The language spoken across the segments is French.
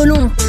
con un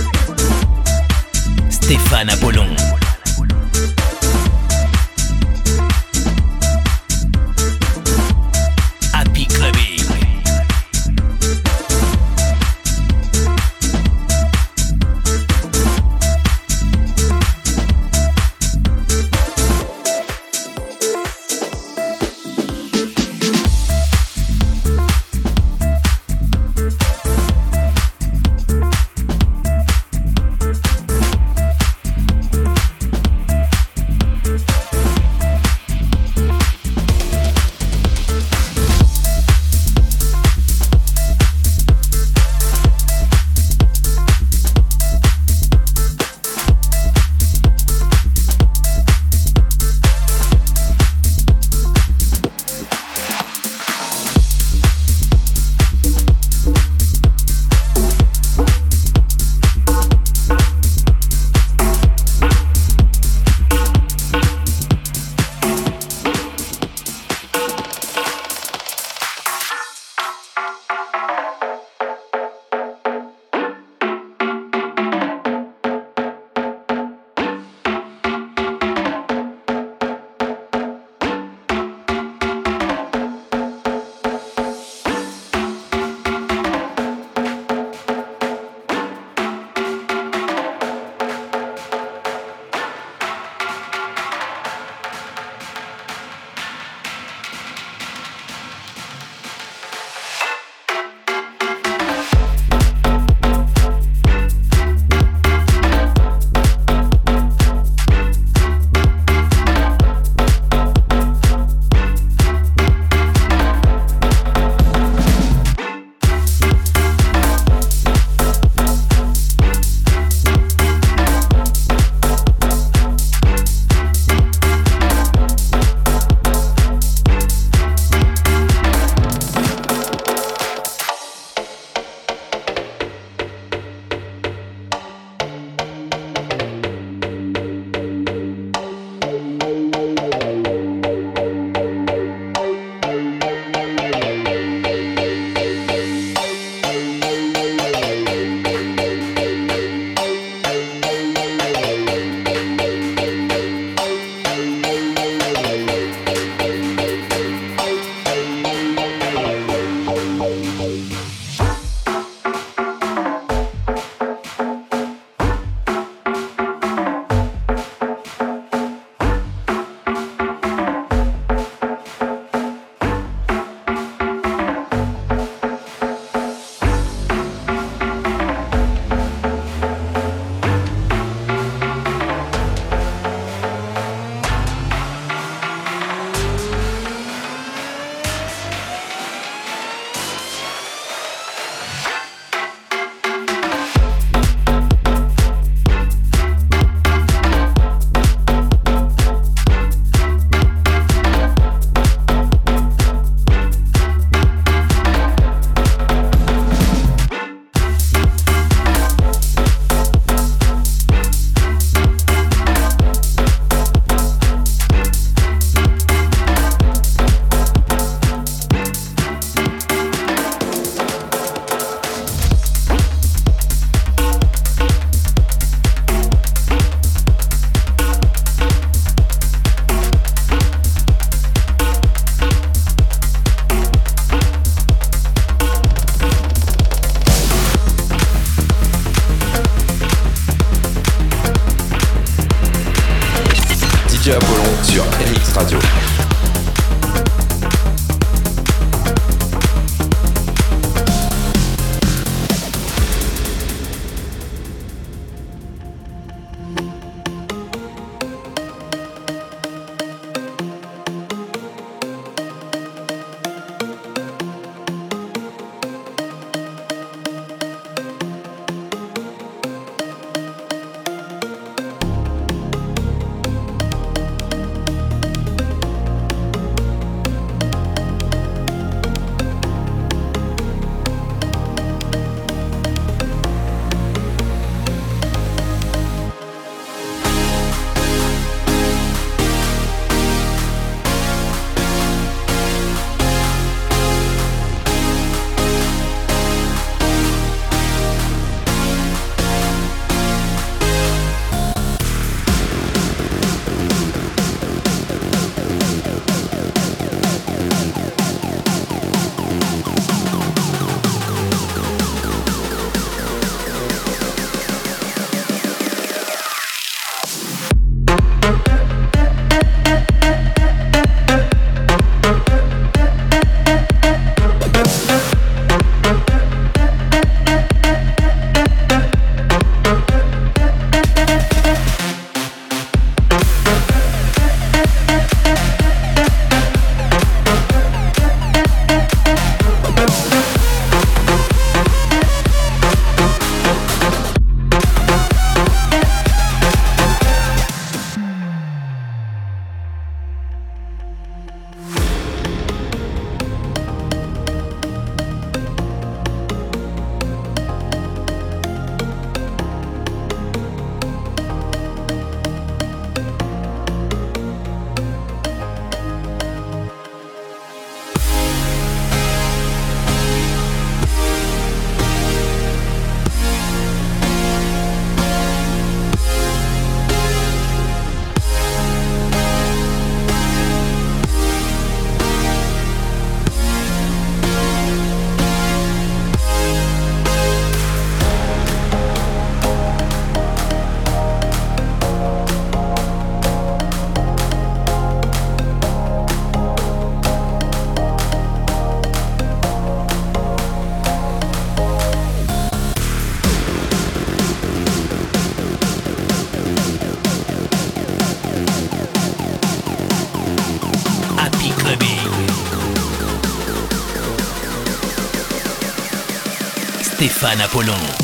Apollon.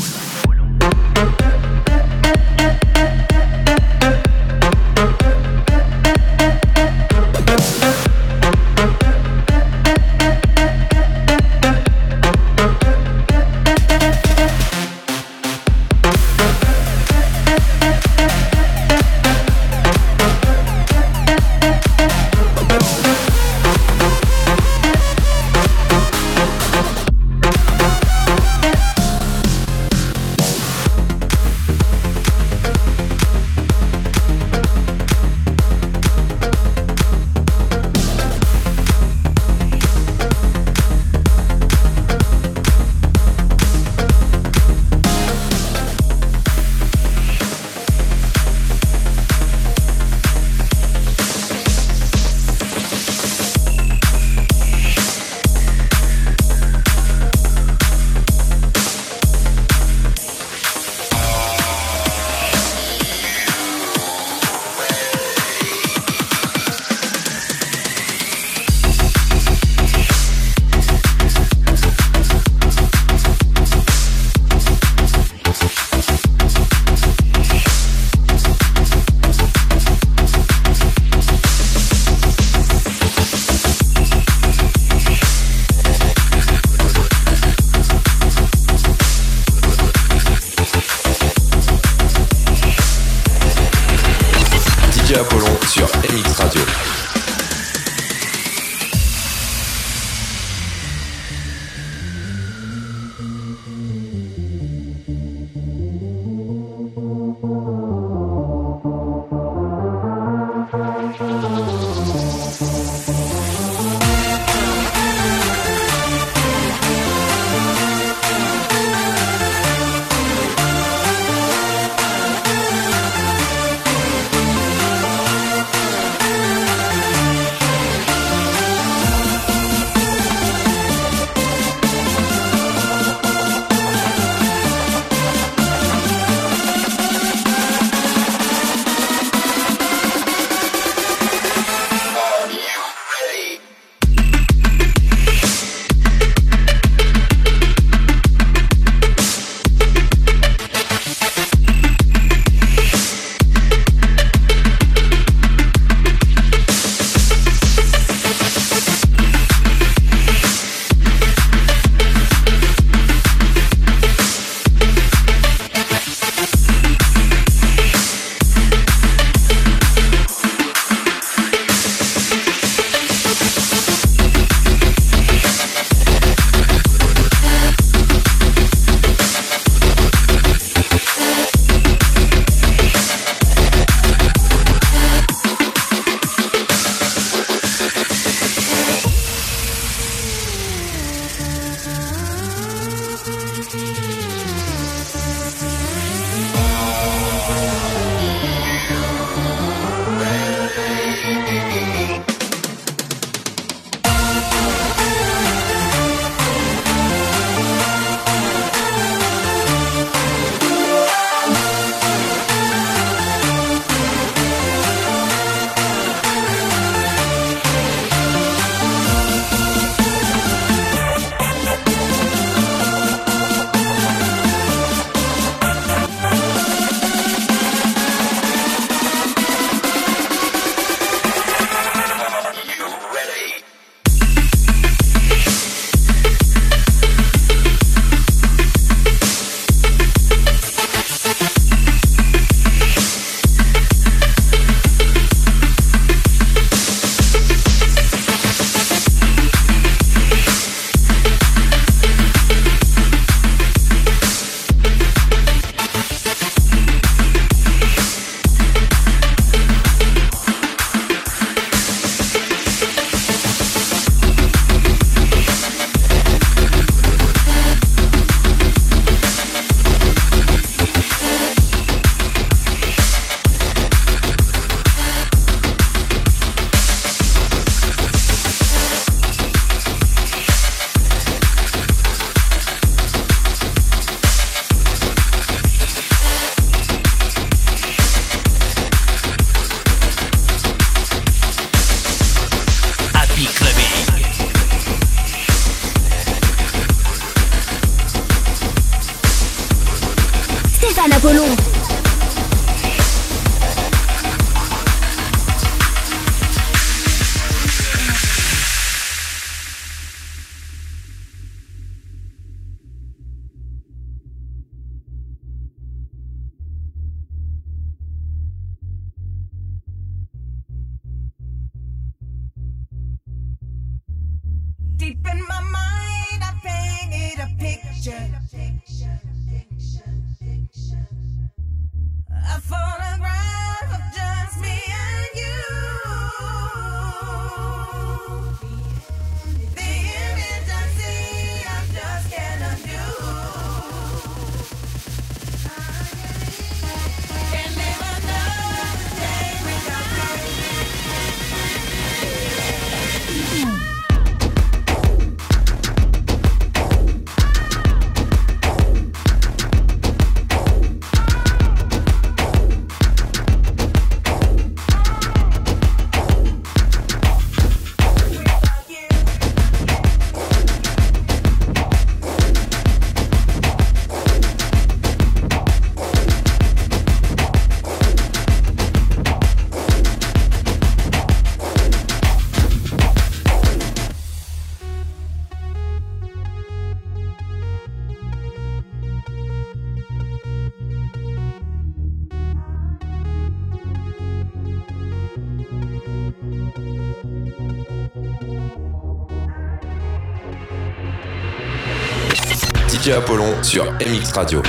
Apollon sur MX Radio.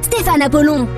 Stéphane Apollon.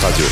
Radio.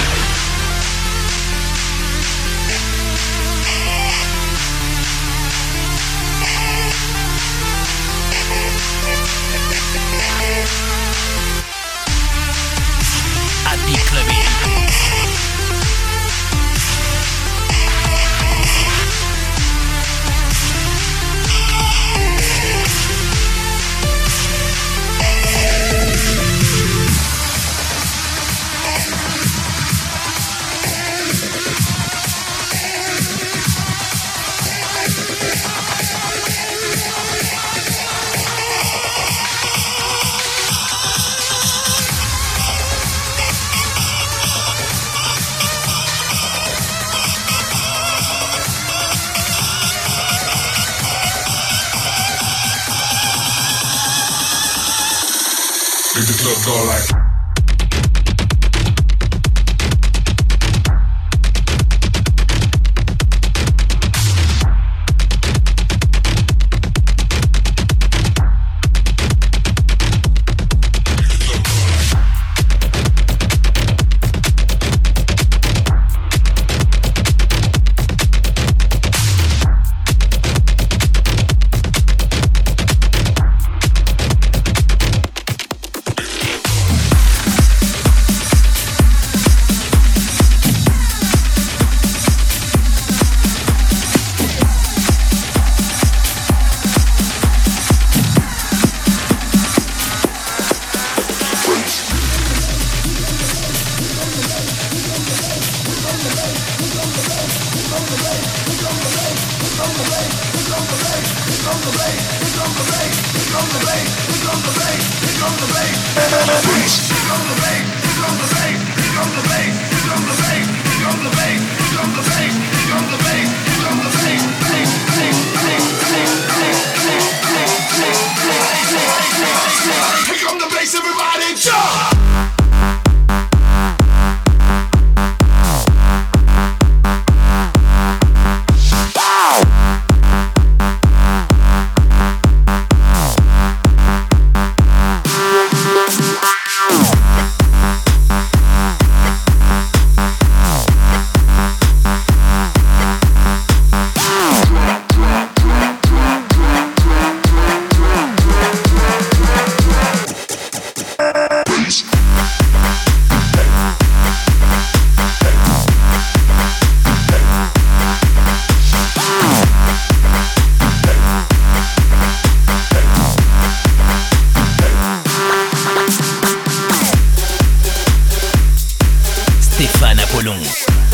Stéphane Apollon.